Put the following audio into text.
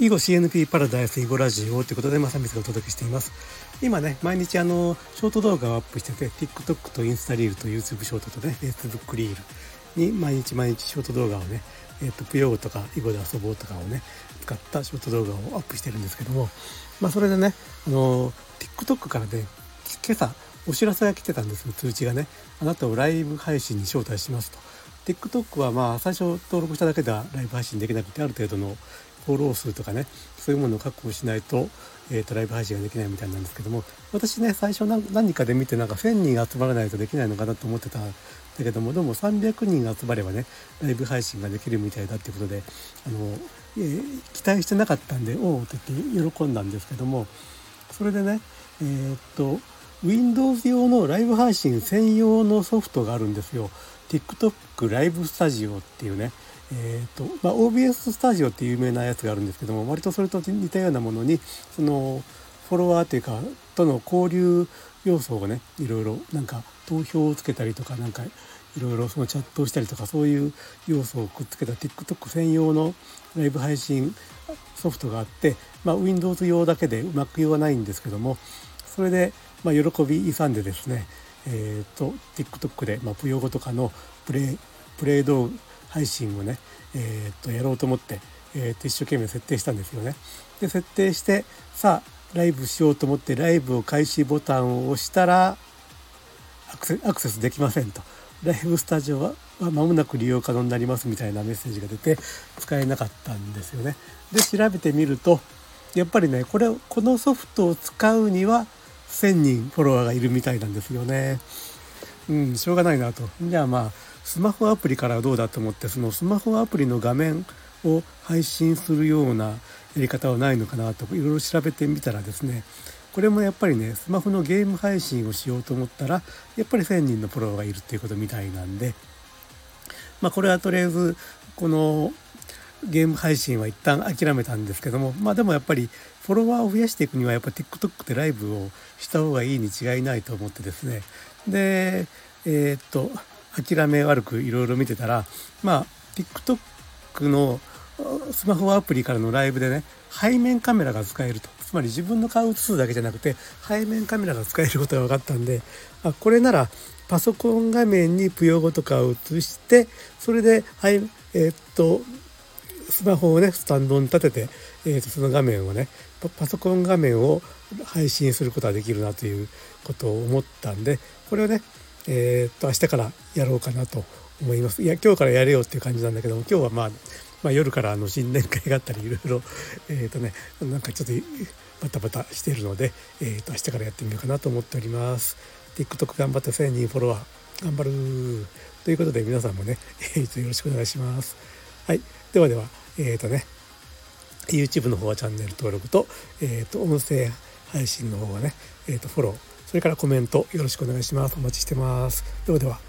囲碁 CNP パラダイス囲碁ラジオということで、まさみつがお届けしています。今ね、毎日あの、ショート動画をアップしてて、TikTok とインスタリールと YouTube ショートとね、Facebook リールに毎日毎日ショート動画をね、えっ、ー、と、ぷよとか囲碁で遊ぼうとかをね、使ったショート動画をアップしてるんですけども、まあそれでね、あの、TikTok からね、今朝お知らせが来てたんですよ、通知がね。あなたをライブ配信に招待しますと。TikTok はまあ最初登録しただけではライブ配信できなくてある程度のフォロー数とかねそういうものを確保しないと,、えーと、ライブ配信ができないみたいなんですけども私ね最初何かで見てなんか1,000人集まらないとできないのかなと思ってたんだけどもでも300人集まればねライブ配信ができるみたいだっていうことであの、えー、期待してなかったんでおおって言って喜んだんですけどもそれでねえー、っと Windows 用のライブ配信専用のソフトがあるんですよ。TikTok ライブスタジオっていうね、えーとまあ、OBS スタジオっていう有名なやつがあるんですけども割とそれと似たようなものにそのフォロワーというかとの交流要素をねいろいろなんか投票をつけたりとかなんかいろいろそのチャットをしたりとかそういう要素をくっつけた TikTok 専用のライブ配信ソフトがあって、まあ、Windows 用だけで Mac 用はないんですけどもそれで、まあ、喜び勇んでですねえーと、TikTok で、まあ、プヨゴとかのプレイプレイ動画配信をね、えー、とやろうと思って、えー、と一生懸命設定したんですよね。で設定してさあライブしようと思ってライブを開始ボタンを押したらアクセアクセスできませんと。ライブスタジオは間もなく利用可能になりますみたいなメッセージが出て使えなかったんですよね。で調べてみるとやっぱりねこれこのソフトを使うには1000人フォロワーがいるみたいなんですよね。うん、しょうがないなと。じゃあまあ、スマホアプリからどうだと思って、そのスマホアプリの画面を配信するようなやり方はないのかなといろいろ調べてみたらですね、これもやっぱりね、スマホのゲーム配信をしようと思ったら、やっぱり1000人のフォローがいるっていうことみたいなんで、まあこれはとりあえず、このゲーム配信は一旦諦めたんですけどもまあでもやっぱりフォロワーを増やしていくにはやっぱ TikTok でライブをした方がいいに違いないと思ってですね。でえー、っと諦め悪くいろいろ見てたらまあ TikTok のスマホアプリからのライブでね背面カメラが使えると。つまり自分の顔を映すだけじゃなくて背面カメラが使えることが分かったんであこれならパソコン画面にプヨゴとかを映してそれで、はい、えー、っとスマホをねスタンドに立てて、えー、とその画面をねパソコン画面を配信することができるなということを思ったんでこれをねえー、と明日からやろうかなと思います。いや今日からやれよっていう感じなんだけども今日はまあ、まあ、夜からあの新年会があったりいろいろ えっ、とねなんかちょっとバタバタしているので、えー、と明日からやってみようかなと思っております。TikTok 頑張って1000人フォロワー頑張るということで皆さんもね、えー、とよろしくお願いします。はい。ではではえっ、とね YouTube の方はチャンネル登録と,、えー、と音声配信の方はね、えー、とフォローそれからコメントよろしくお願いします。お待ちしてます。ではでは。